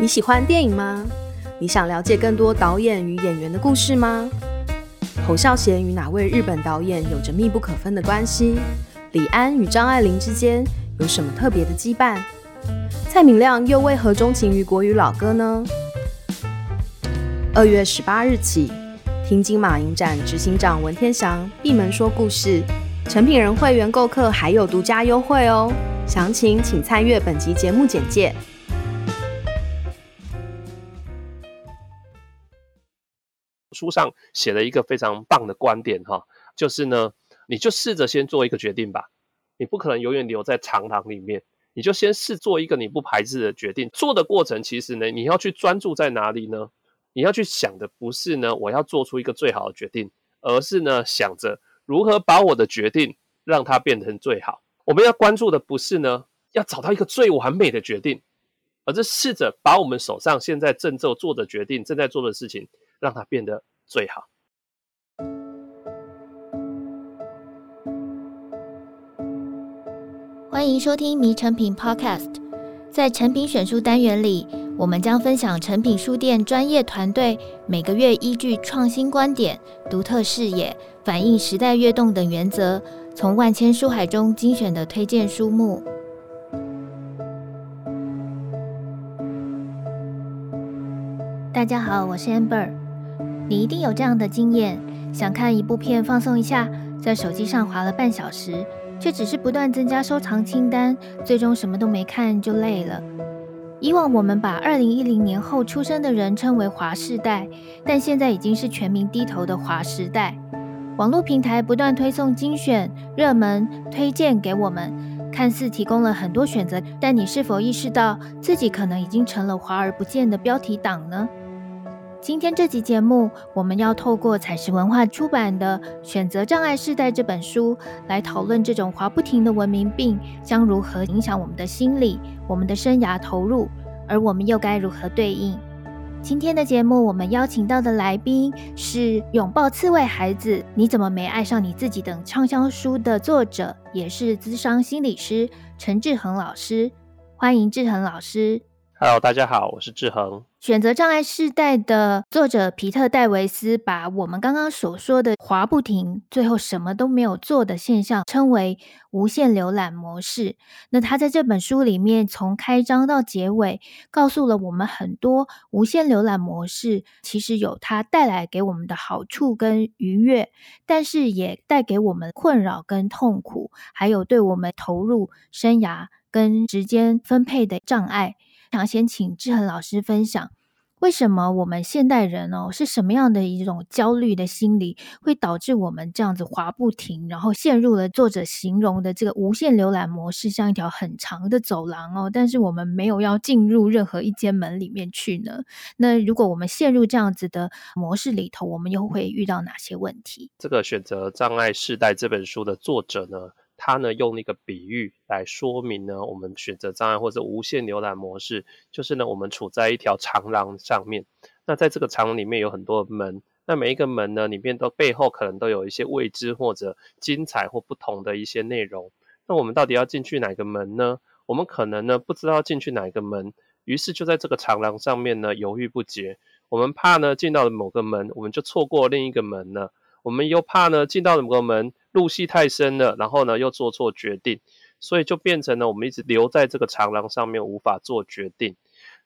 你喜欢电影吗？你想了解更多导演与演员的故事吗？侯孝贤与哪位日本导演有着密不可分的关系？李安与张爱玲之间有什么特别的羁绊？蔡明亮又为何钟情于国语老歌呢？二月十八日起，听金马影展执行长文天祥闭门说故事，诚品人会员购客还有独家优惠哦！详情请参阅本集节目简介。书上写了一个非常棒的观点哈，就是呢，你就试着先做一个决定吧，你不可能永远留在长廊里面，你就先试做一个你不排斥的决定。做的过程其实呢，你要去专注在哪里呢？你要去想的不是呢，我要做出一个最好的决定，而是呢，想着如何把我的决定让它变成最好。我们要关注的不是呢，要找到一个最完美的决定，而是试着把我们手上现在正在做的决定、正在做的事情，让它变得最好。欢迎收听《迷诚品 Podcast》。在诚品选书单元里，我们将分享诚品书店专业团队每个月依据创新观点、独特视野、反映时代跃动等原则，从万千书海中精选的推荐书目。大家好，我是 Amber。你一定有这样的经验：想看一部片放松一下，在手机上划了半小时，却只是不断增加收藏清单，最终什么都没看就累了。以往我们把二零一零年后出生的人称为华世代，但现在已经是全民低头的华时代。网络平台不断推送精选、热门推荐给我们，看似提供了很多选择，但你是否意识到自己可能已经成了华而不见的标题党呢？今天这集节目，我们要透过采石文化出版的《选择障碍世代》这本书，来讨论这种滑不停的文明病将如何影响我们的心理、我们的生涯投入，而我们又该如何对应？今天的节目，我们邀请到的来宾是《拥抱刺猬孩子：你怎么没爱上你自己》等畅销书的作者，也是资商心理师陈志恒老师。欢迎志恒老师。Hello，大家好，我是志恒。选择障碍世代的作者皮特·戴维斯把我们刚刚所说的滑不停，最后什么都没有做的现象称为无限浏览模式。那他在这本书里面从开章到结尾，告诉了我们很多无限浏览模式其实有它带来给我们的好处跟愉悦，但是也带给我们困扰跟痛苦，还有对我们投入生涯跟时间分配的障碍。想先请志恒老师分享，为什么我们现代人哦，是什么样的一种焦虑的心理，会导致我们这样子滑不停，然后陷入了作者形容的这个无限浏览模式，像一条很长的走廊哦，但是我们没有要进入任何一间门里面去呢？那如果我们陷入这样子的模式里头，我们又会遇到哪些问题？这个选择障碍世代这本书的作者呢，他呢用那个比喻来说明呢，我们选择障碍或者无限浏览模式，就是呢我们处在一条长廊上面，那在这个长廊里面有很多门，那每一个门呢里面都背后可能都有一些未知或者精彩或不同的一些内容，那我们到底要进去哪个门呢？我们可能呢不知道进去哪个门，于是就在这个长廊上面呢犹豫不决，我们怕呢进到了某个门，我们就错过另一个门了，我们又怕呢进到了某个门。入戏太深了，然后呢又做错决定，所以就变成了我们一直留在这个长廊上面无法做决定。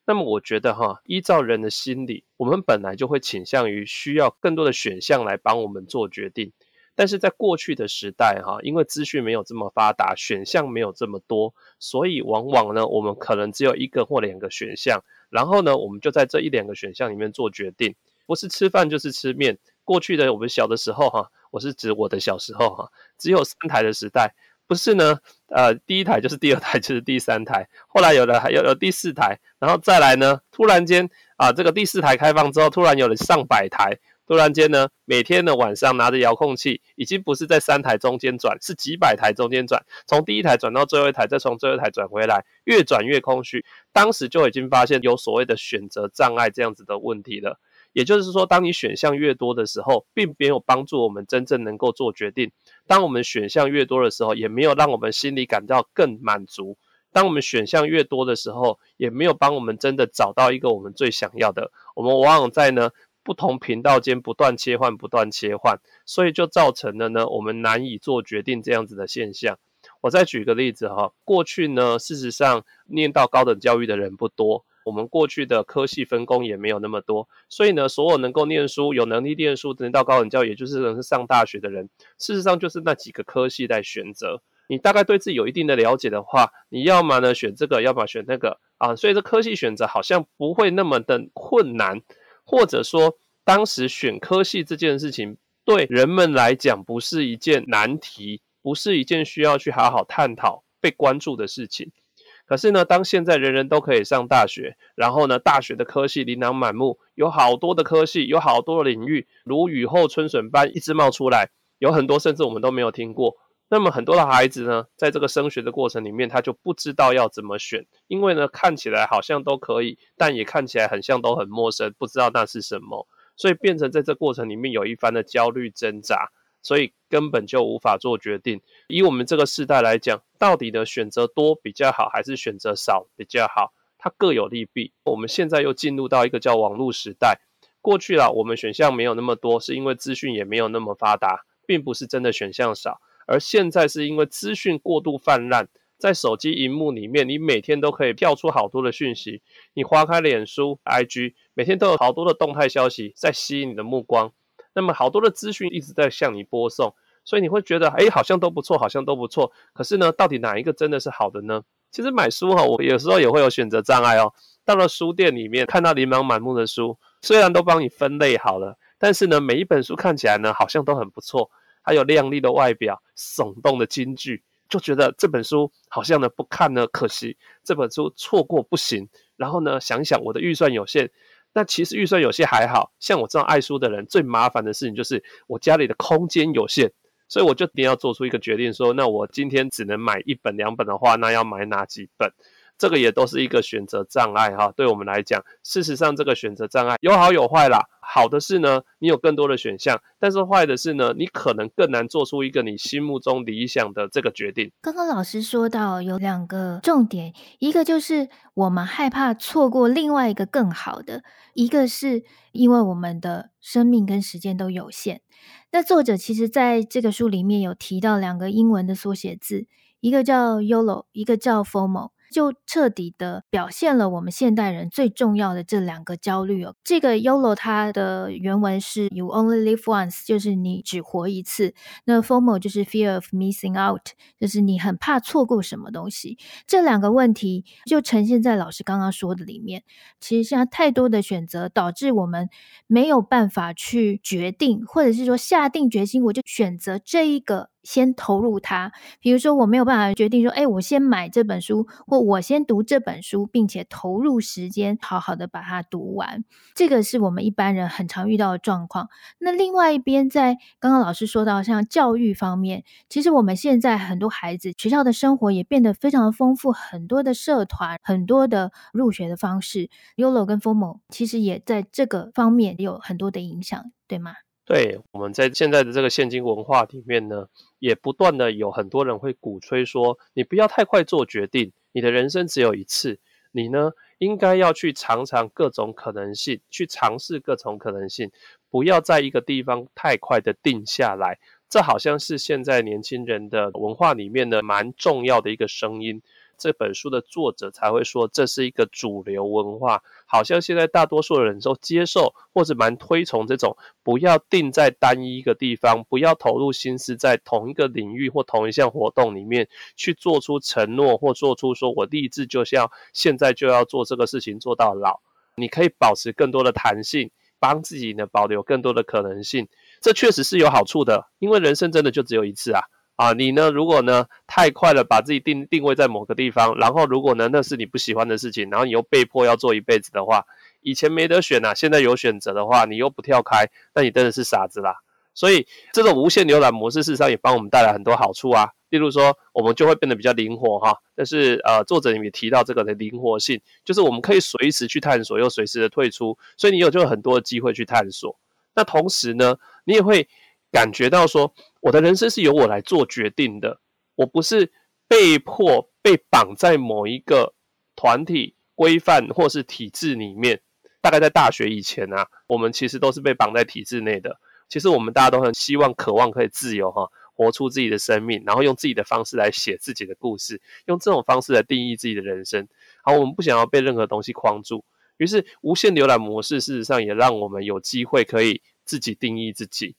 那么我觉得哈，依照人的心理，我们本来就会倾向于需要更多的选项来帮我们做决定。但是在过去的时代哈，因为资讯没有这么发达，选项没有这么多，所以往往呢我们可能只有一个或两个选项，然后呢我们就在这一两个选项里面做决定，不是吃饭就是吃面。过去的我们小的时候哈。我是指我的小时候哈，只有三台的时代，不是呢，呃，第一台就是第二台就是第三台，后来有了还有有第四台，然后再来呢，突然间啊，这个第四台开放之后，突然有了上百台，突然间呢，每天的晚上拿着遥控器，已经不是在三台中间转，是几百台中间转，从第一台转到最后一台，再从最后一台转回来，越转越空虚，当时就已经发现有所谓的选择障碍这样子的问题了。也就是说，当你选项越多的时候，并没有帮助我们真正能够做决定。当我们选项越多的时候，也没有让我们心里感到更满足、当我们选项越多的时候，也没有帮我们真的找到一个我们最想要的。我们往往在呢不同频道间不断切换，不断切换，所以就造成了呢我们难以做决定这样子的现象。我再举个例子哈，过去呢事实上念到高等教育的人不多，我们过去的科系分工也没有那么多，所以呢所有能够念书、有能力念书、能到高等教育，也就是能上大学的人，事实上就是那几个科系在选择。你大概对自己有一定的了解的话，你要么呢选这个，要么选那个啊，所以这科系选择好像不会那么的困难，或者说当时选科系这件事情对人们来讲不是一件难题，不是一件需要去好好探讨、被关注的事情。可是呢，当现在人人都可以上大学，然后呢，大学的科系琳琅满目，有好多的科系，有好多的领域，如雨后春笋般一直冒出来，有很多甚至我们都没有听过。那么很多的孩子呢，在这个升学的过程里面，他就不知道要怎么选，因为呢，看起来好像都可以，但也看起来很像都很陌生，不知道那是什么，所以变成在这过程里面有一番的焦虑挣扎，所以根本就无法做决定。以我们这个世代来讲，到底的选择多比较好，还是选择少比较好？它各有利弊。我们现在又进入到一个叫网络时代，过去啦，我们选项没有那么多，是因为资讯也没有那么发达，并不是真的选项少。而现在是因为资讯过度泛滥，在手机荧幕里面，你每天都可以跳出好多的讯息。你划开脸书、IG，每天都有好多的动态消息在吸引你的目光。那么好多的资讯一直在向你播送，所以你会觉得，哎，好像都不错，好像都不错。可是呢，到底哪一个真的是好的呢？其实买书哈，我有时候也会有选择障碍哦。到了书店里面，看到琳琅满目的书，虽然都帮你分类好了，但是呢，每一本书看起来呢，好像都很不错。还有亮丽的外表、耸动的金句，就觉得这本书好像呢不看呢可惜，这本书错过不行。然后呢，想想我的预算有限，那其实预算有限还好，像我这样爱书的人，最麻烦的事情就是我家里的空间有限，所以我就一定要做出一个决定说，说那我今天只能买一本两本的话，那要买哪几本？这个也都是一个选择障碍哈，对我们来讲，事实上这个选择障碍有好有坏啦。好的是呢，你有更多的选项，但是坏的是呢，你可能更难做出一个你心目中理想的这个决定。刚刚老师说到有两个重点，一个就是我们害怕错过另外一个更好的，一个是因为我们的生命跟时间都有限。那作者其实在这个书里面有提到两个英文的缩写字，一个叫 YOLO，一个叫 FOMO。就彻底的表现了我们现代人最重要的这两个焦虑哦。这个 YOLO 它的原文是 You only live once，就是你只活一次。那 FOMO 就是 Fear of missing out，就是你很怕错过什么东西。这两个问题就呈现在老师刚刚说的里面。其实现在太多的选择，导致我们没有办法去决定，或者是说下定决心，我就选择这一个。先投入它，比如说我没有办法决定说，哎，我先买这本书，或我先读这本书，并且投入时间，好好的把它读完。这个是我们一般人很常遇到的状况。那另外一边，在刚刚老师说到像教育方面，其实我们现在很多孩子学校的生活也变得非常丰富，很多的社团，很多的入学的方式，YOLO 跟 FOMO 其实也在这个方面有很多的影响，对吗？对，我们在现在的这个现今文化里面呢，也不断的有很多人会鼓吹说，你不要太快做决定，你的人生只有一次，你呢应该要去尝尝各种可能性，去尝试各种可能性，不要在一个地方太快的定下来。这好像是现在年轻人的文化里面的蛮重要的一个声音。这本书的作者才会说，这是一个主流文化，好像现在大多数人都接受或者蛮推崇这种，不要定在单一一个地方，不要投入心思在同一个领域或同一项活动里面去做出承诺或做出说我立志就像现在就要做这个事情做到老。你可以保持更多的弹性，帮自己呢保留更多的可能性，这确实是有好处的，因为人生真的就只有一次啊。啊，你呢？如果呢太快了，把自己定定位在某个地方，然后如果呢那是你不喜欢的事情，然后你又被迫要做一辈子的话，以前没得选啊，现在有选择的话，你又不跳开，那你真的是傻子啦。所以这种无限浏览模式，事实上也帮我们带来很多好处啊。例如说，我们就会变得比较灵活哈。但是呃，作者也提到这个的灵活性，就是我们可以随时去探索，又随时的退出，所以你有就有很多的机会去探索。那同时呢，你也会。感觉到说，我的人生是由我来做决定的，我不是被迫被绑在某一个团体规范或是体制里面。大概在大学以前啊，我们其实都是被绑在体制内的。其实我们大家都很希望、渴望可以自由哈，活出自己的生命，然后用自己的方式来写自己的故事，用这种方式来定义自己的人生。好，我们不想要被任何东西框住，于是无限浏览模式事实上也让我们有机会可以自己定义自己。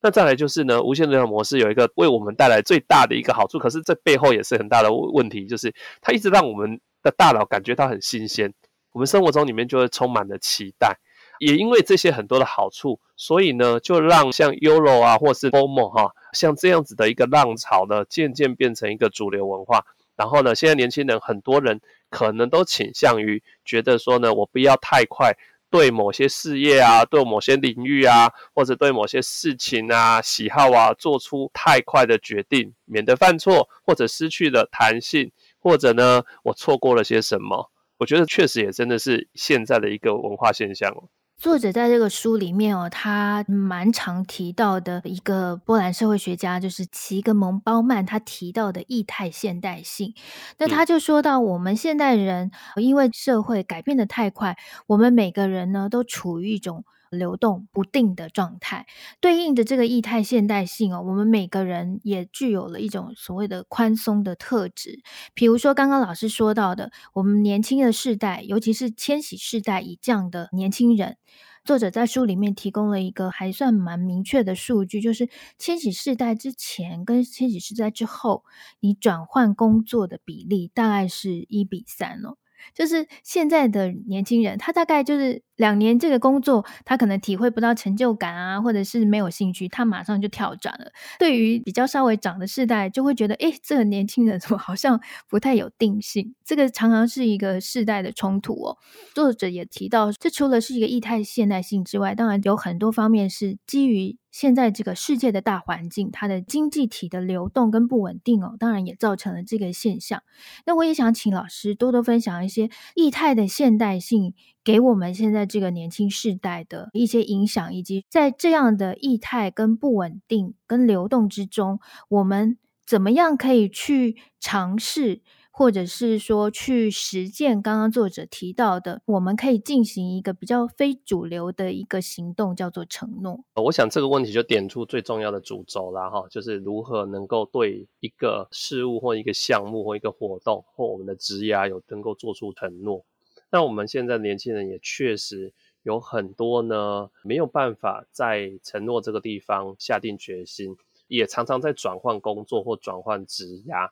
那再来就是呢，无限浏览模式有一个为我们带来最大的一个好处，可是这背后也是很大的问题，就是它一直让我们的大脑感觉到很新鲜，我们生活中里面就会充满了期待。也因为这些很多的好处，所以呢，就让像 Euro 啊，或是 FOMO 哈，像这样子的一个浪潮呢，渐渐变成一个主流文化。然后呢，现在年轻人很多人可能都倾向于觉得说呢，我不要太快对某些事业啊，对某些领域啊，或者对某些事情啊、喜好啊，做出太快的决定，免得犯错，或者失去了弹性，或者呢，我错过了些什么。我觉得确实也真的是现在的一个文化现象。作者在这个书里面哦，他蛮常提到的一个波兰社会学家，就是齐格蒙鲍曼，他提到的异态现代性。那他就说到，我们现代人因为社会改变的太快，我们每个人呢都处于一种流动不定的状态。对应的这个液态现代性哦，我们每个人也具有了一种所谓的宽松的特质。比如说刚刚老师说到的，我们年轻的世代，尤其是千禧世代以降的年轻人。作者在书里面提供了一个还算蛮明确的数据，就是千禧世代之前跟千禧世代之后，你转换工作的比例大概是一比三哦。就是现在的年轻人，他大概就是两年这个工作，他可能体会不到成就感啊，或者是没有兴趣，他马上就跳转了。对于比较稍微长的世代，就会觉得，诶，这个年轻人怎么好像不太有定性？这个常常是一个世代的冲突哦。作者也提到，这除了是一个异态现代性之外，当然有很多方面是基于。现在这个世界的大环境，它的经济体的流动跟不稳定哦，当然也造成了这个现象。那我也想请老师多多分享一些液态的现代性给我们现在这个年轻世代的一些影响，以及在这样的液态跟不稳定跟流动之中，我们怎么样可以去尝试。或者是说去实践刚刚作者提到的，我们可以进行一个比较非主流的一个行动，叫做承诺。我想这个问题就点出最重要的主轴了哈，就是如何能够对一个事物或一个项目或一个活动或我们的职业有能够做出承诺。那我们现在年轻人也确实有很多呢，没有办法在承诺这个地方下定决心，也常常在转换工作或转换职涯。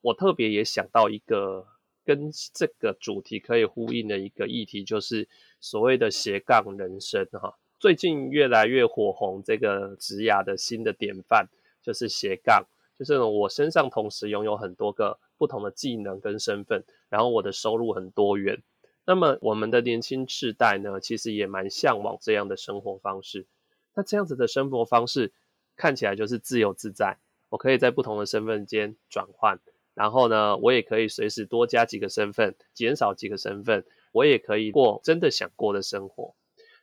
我特别也想到一个跟这个主题可以呼应的一个议题，就是所谓的斜杠人生哈。最近越来越火红这个职涯的新的典范，就是斜杠，就是我身上同时拥有很多个不同的技能跟身份，然后我的收入很多元。那么我们的年轻世代呢，其实也蛮向往这样的生活方式。那这样子的生活方式看起来就是自由自在，我可以在不同的身份间转换。然后呢，我也可以随时多加几个身份，减少几个身份，我也可以过真的想过的生活。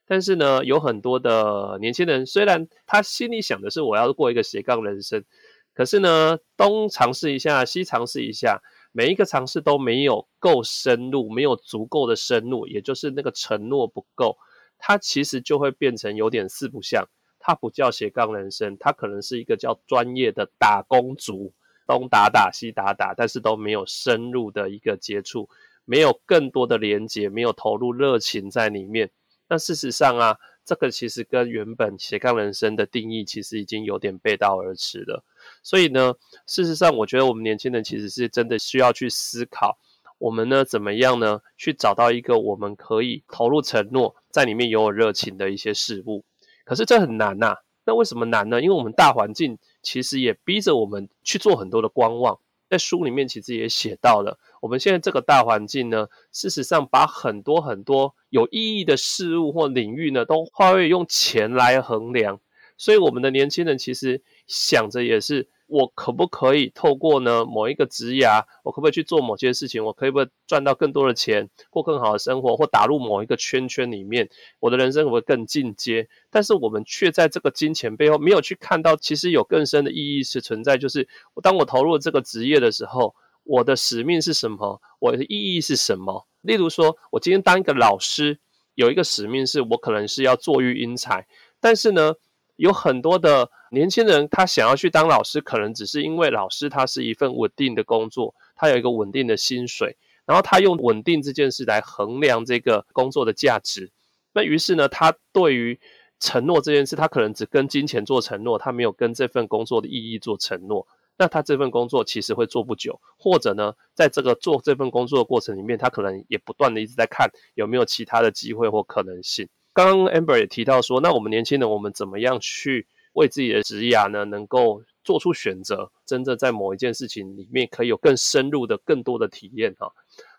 但是呢，有很多的年轻人，虽然他心里想的是我要过一个斜杠人生，可是呢，东尝试一下，西尝试一下，每一个尝试都没有够深入，没有足够的深入，也就是那个承诺不够，他其实就会变成有点四不像。他不叫斜杠人生，他可能是一个叫专业的打工族。东打打西打打，但是都没有深入的一个接触，没有更多的连接，没有投入热情在里面。那事实上啊，这个其实跟原本斜杠人生的定义其实已经有点背道而驰了。所以呢，事实上我觉得我们年轻人其实是真的需要去思考，我们呢怎么样呢去找到一个我们可以投入承诺，在里面拥有热情的一些事物。可是这很难呐、那为什么难呢？因为我们大环境。其实也逼着我们去做很多的观望，在书里面其实也写到了，我们现在这个大环境呢，事实上把很多很多有意义的事物或领域呢，都化为用钱来衡量，所以我们的年轻人其实想着也是。我可不可以透过呢某一个职涯，我可不可以去做某些事情？我可不可以赚到更多的钱，过更好的生活，或打入某一个圈圈里面？我的人生会不会更进阶？但是我们却在这个金钱背后没有去看到，其实有更深的意义是存在。就是当我投入这个职业的时候，我的使命是什么？我的意义是什么？例如说，我今天当一个老师，有一个使命是我可能是要作育英才，但是呢，有很多的年轻人他想要去当老师，可能只是因为老师他是一份稳定的工作，他有一个稳定的薪水，然后他用稳定这件事来衡量这个工作的价值。那于是呢，他对于承诺这件事，他可能只跟金钱做承诺，他没有跟这份工作的意义做承诺。那他这份工作其实会做不久，或者呢，在这个做这份工作的过程里面，他可能也不断的一直在看有没有其他的机会或可能性。刚刚 Amber 也提到说，那我们年轻人，我们怎么样去为自己的职业呢，能够做出选择，真正在某一件事情里面可以有更深入的、更多的体验哈。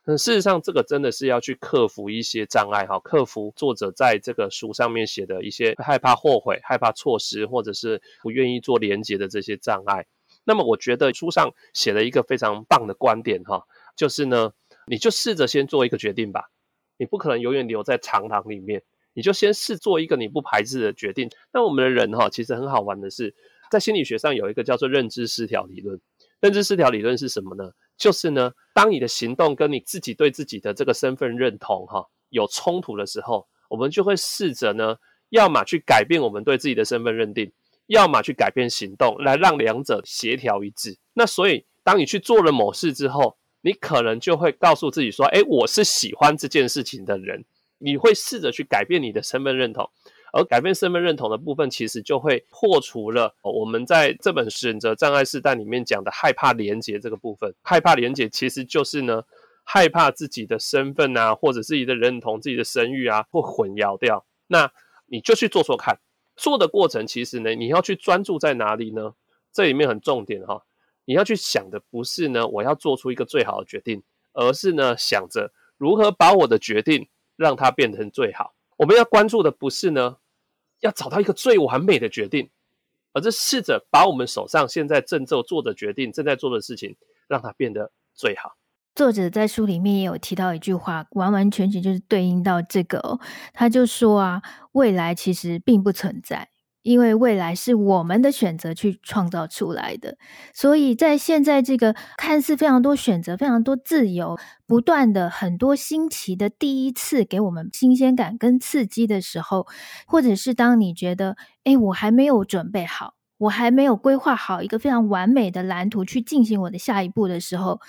那事实上，这个真的是要去克服一些障碍哈，克服作者在这个书上面写的一些害怕后悔、害怕错失，或者是不愿意做连接的这些障碍。那么我觉得书上写了一个非常棒的观点哈，就是呢，你就试着先做一个决定吧，你不可能永远留在长廊里面，你就先试做一个你不排斥的决定。那我们的人哈，其实很好玩的是，在心理学上有一个叫做认知失调理论。认知失调理论是什么呢？就是呢，当你的行动跟你自己对自己的这个身份认同哈有冲突的时候，我们就会试着呢，要么去改变我们对自己的身份认定。要么去改变行动，来让两者协调一致。那所以，当你去做了某事之后，你可能就会告诉自己说：“诶，我是喜欢这件事情的人。”你会试着去改变你的身份认同，而改变身份认同的部分，其实就会破除了我们在这本选择障碍试炼里面讲的害怕连结这个部分。害怕连结其实就是呢，害怕自己的身份啊，或者自己的认同、自己的声誉啊，会混淆掉。那你就去做做看。做的过程其实呢，你要去专注在哪里呢？这里面很重点哈，你要去想的不是呢，我要做出一个最好的决定，而是呢，想着如何把我的决定让它变成最好。我们要关注的不是呢，要找到一个最完美的决定，而是试着把我们手上现在正做做的决定、正在做的事情，让它变得最好。作者在书里面也有提到一句话，完完全全就是对应到这个哦。他就说啊，未来其实并不存在，因为未来是我们的选择去创造出来的。所以在现在这个看似非常多选择、非常多自由、不断的很多新奇的第一次给我们新鲜感跟刺激的时候，或者是当你觉得，诶，我还没有准备好，我还没有规划好一个非常完美的蓝图去进行我的下一步的时候。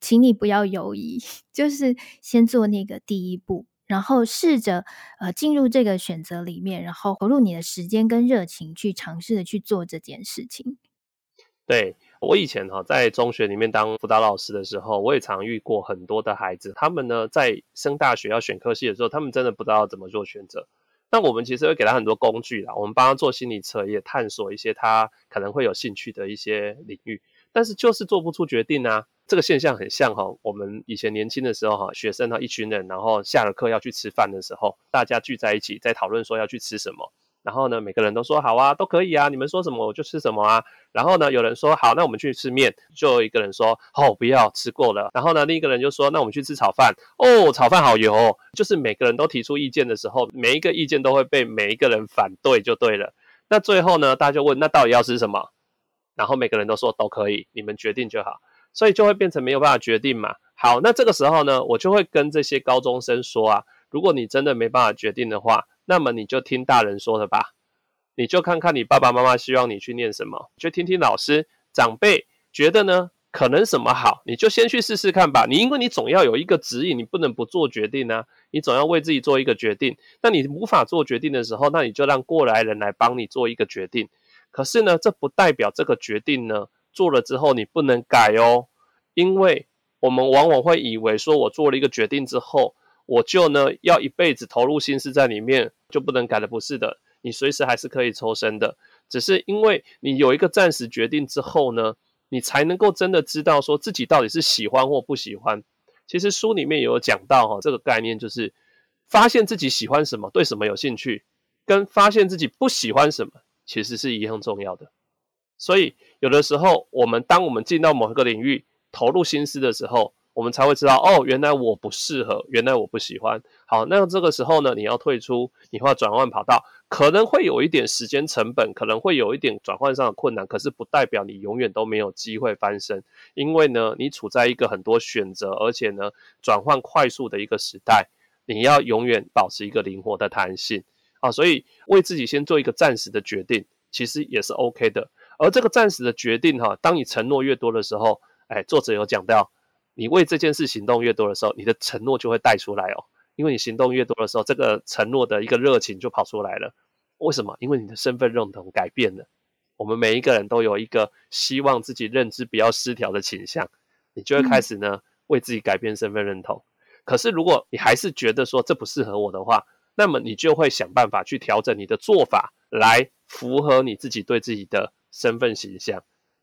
请你不要犹疑，就是先做那个第一步，然后试着呃进入这个选择里面，然后投入你的时间跟热情去尝试的去做这件事情。对，我以前哈在中学里面当辅导老师的时候，我也常遇过很多的孩子，他们呢在升大学要选科系的时候，他们真的不知道怎么做选择。那我们其实会给他很多工具啦，我们帮他做心理测验，探索一些他可能会有兴趣的一些领域，但是就是做不出决定啊。这个现象很像哈，我们以前年轻的时候哈，学生哈一群人，然后下了课要去吃饭的时候，大家聚在一起在讨论说要去吃什么，然后呢，每个人都说好啊，都可以啊，你们说什么我就吃什么啊。然后呢，有人说好，那我们去吃面，就有一个人说哦不要吃过了。然后呢，另一个人就说那我们去吃炒饭，哦炒饭好油哦。就是每个人都提出意见的时候，每一个意见都会被每一个人反对就对了。那最后呢，大家就问那到底要吃什么？然后每个人都说都可以，你们决定就好。所以就会变成没有办法决定嘛。好，那这个时候呢，我就会跟这些高中生说啊，如果你真的没办法决定的话，那么你就听大人说的吧，你就看看你爸爸妈妈希望你去念什么，就听听老师长辈觉得呢，可能什么好，你就先去试试看吧。你因为你总要有一个指引，你不能不做决定啊，你总要为自己做一个决定。那你无法做决定的时候，那你就让过来人来帮你做一个决定。可是呢，这不代表这个决定呢，做了之后你不能改哦，因为我们往往会以为说，我做了一个决定之后，我就呢要一辈子投入心思在里面，就不能改的。不是的，你随时还是可以抽身的。只是因为你有一个暂时决定之后呢，你才能够真的知道说自己到底是喜欢或不喜欢。其实书里面有讲到哈，这个概念就是发现自己喜欢什么，对什么有兴趣，跟发现自己不喜欢什么，其实是一样重要的。所以，有的时候，我们当我们进到某一个领域投入心思的时候，我们才会知道哦，原来我不适合，原来我不喜欢。好，那这个时候呢，你要退出，你会转换跑道，可能会有一点时间成本，可能会有一点转换上的困难，可是不代表你永远都没有机会翻身，因为呢，你处在一个很多选择，而且呢，转换快速的一个时代，你要永远保持一个灵活的弹性啊，所以为自己先做一个暂时的决定，其实也是 OK 的。而这个暂时的决定哈，当你承诺越多的时候，哎，作者有讲到。你为这件事行动越多的时候，你的承诺就会带出来哦。因为你行动越多的时候，这个承诺的一个热情就跑出来了。为什么？因为你的身份认同改变了。我们每一个人都有一个希望自己认知不要失调的倾向，你就会开始呢为自己改变身份认同。可是如果你还是觉得说这不适合我的话，那么你就会想办法去调整你的做法，来符合你自己对自己的身份形象。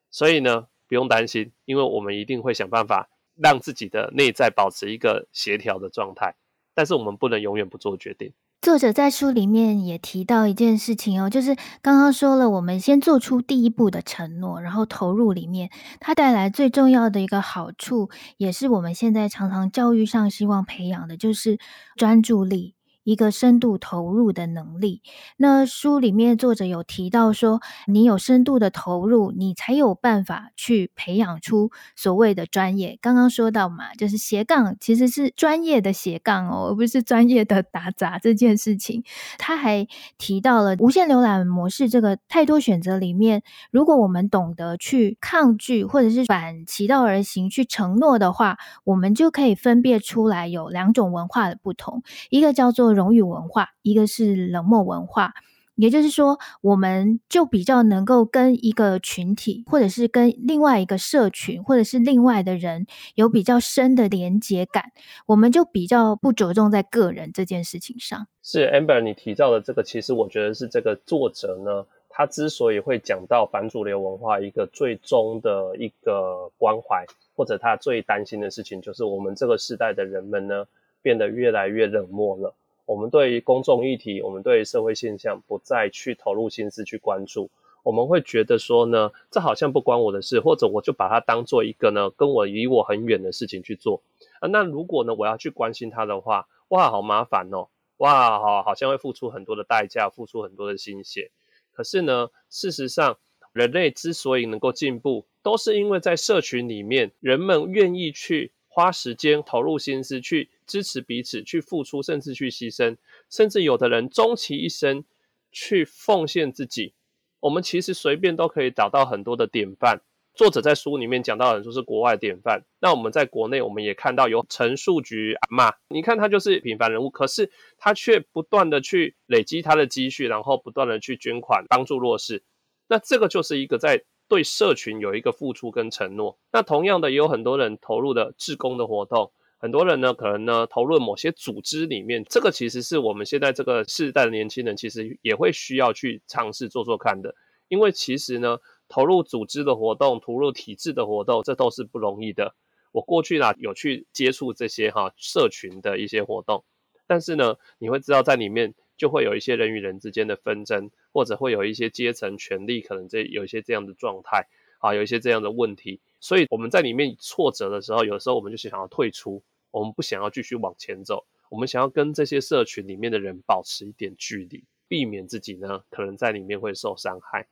所以呢，不用担心，因为我们一定会想办法。让自己的内在保持一个协调的状态，但是我们不能永远不做决定。作者在书里面也提到一件事情哦，就是刚刚说了，我们先做出第一步的承诺，然后投入里面，它带来最重要的一个好处，也是我们现在常常教育上希望培养的，就是专注力。一个深度投入的能力。那书里面作者有提到说，你有深度的投入，你才有办法去培养出所谓的专业。刚刚说到嘛，就是斜杠其实是专业的斜杠哦，而不是专业的打杂这件事情。他还提到了无限浏览模式这个太多选择里面，如果我们懂得去抗拒或者是反其道而行去承诺的话，我们就可以分辨出来有两种文化的不同，一个叫做。荣誉文化，一个是冷漠文化，也就是说，我们就比较能够跟一个群体，或者是跟另外一个社群，或者是另外的人有比较深的连接感，我们就比较不着重在个人这件事情上。是 Amber，你提到的这个，其实我觉得是这个作者呢，他之所以会讲到反主流文化一个最终的一个关怀，或者他最担心的事情，就是我们这个时代的人们呢，变得越来越冷漠了。我们对于公众议题，我们对社会现象不再去投入心思去关注，我们会觉得说呢，这好像不关我的事，或者我就把它当做一个呢，跟我离我很远的事情去做啊。那如果呢，我要去关心它的话，哇，好麻烦哦，哇，好，好像会付出很多的代价，付出很多的心血。可是呢，事实上，人类之所以能够进步，都是因为在社群里面，人们愿意去花时间投入心思去。支持彼此，去付出，甚至去牺牲，甚至有的人终其一生去奉献自己。我们其实随便都可以找到很多的典范。作者在书里面讲到的，就是国外典范。那我们在国内，我们也看到有陈树菊阿嬷，你看她就是平凡人物，可是她却不断的去累积她的积蓄，然后不断的去捐款帮助弱势。那这个就是一个在对社群有一个付出跟承诺。那同样的，也有很多人投入的志工的活动。很多人呢，可能呢投入某些组织里面，这个其实是我们现在这个世代的年轻人，其实也会需要去尝试做做看的。因为其实呢，投入组织的活动，投入体制的活动，这都是不容易的。我过去啦有去接触这些哈社群的一些活动，但是呢，你会知道在里面就会有一些人与人之间的纷争，或者会有一些阶层权力，可能这有一些这样的状态啊，有一些这样的问题。所以我们在里面挫折的时候，有时候我们就想要退出。我们不想要继续往前走，我们想要跟这些社群里面的人保持一点距离，避免自己呢可能在里面会受伤害。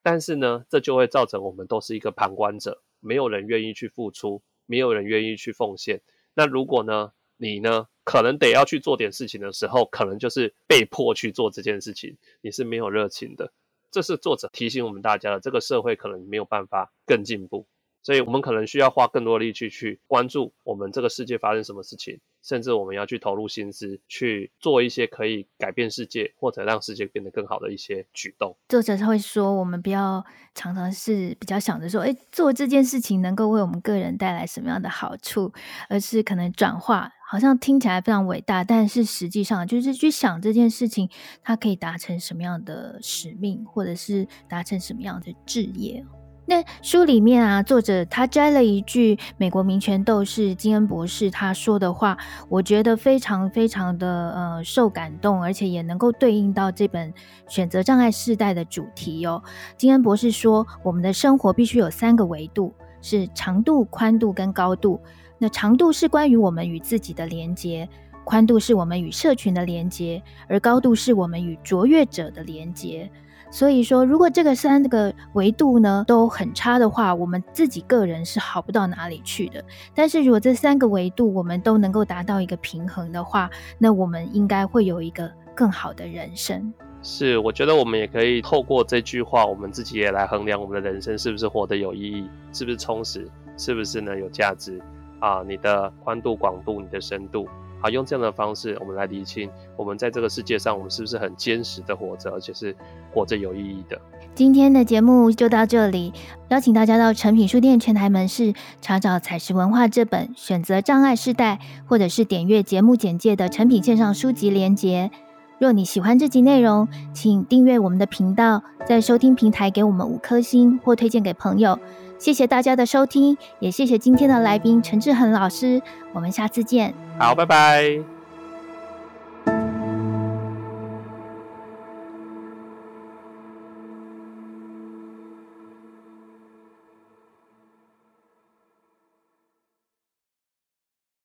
但是呢，这就会造成我们都是一个旁观者，没有人愿意去付出，没有人愿意去奉献。那如果呢，你呢可能得要去做点事情的时候，可能就是被迫去做这件事情，你是没有热情的。这是作者提醒我们大家的，这个社会可能没有办法更进步。所以我们可能需要花更多的力气去关注我们这个世界发生什么事情，甚至我们要去投入心思去做一些可以改变世界或者让世界变得更好的一些举动。作者会说，我们不要常常是比较想着说，哎，做这件事情能够为我们个人带来什么样的好处，而是可能转化，好像听起来非常伟大，但是实际上就是去想这件事情，它可以达成什么样的使命，或者是达成什么样的志业。那书里面啊，作者他摘了一句美国民权斗士金恩博士他说的话，我觉得非常非常的呃受感动，而且也能够对应到这本选择障碍世代的主题哦。金恩博士说，我们的生活必须有三个维度，是长度、宽度跟高度。那长度是关于我们与自己的连接，宽度是我们与社群的连接，而高度是我们与卓越者的连接。所以说，如果这个三个维度呢都很差的话，我们自己个人是好不到哪里去的。但是如果这三个维度我们都能够达到一个平衡的话，那我们应该会有一个更好的人生。是，我觉得我们也可以透过这句话，我们自己也来衡量我们的人生是不是活得有意义，是不是充实，是不是呢有价值啊？你的宽度、广度，你的深度。好，用这样的方式，我们来厘清，我们在这个世界上，我们是不是很坚实的活着，而且是活着有意义的。今天的节目就到这里，邀请大家到诚品书店全台门市查找采石文化这本《选择障碍世代》，或者是点阅节目简介的诚品线上书籍连结。若你喜欢这集内容，请订阅我们的频道，在收听平台给我们五颗星或推荐给朋友。谢谢大家的收听，也谢谢今天的来宾陈志恒老师。我们下次见。好，拜拜。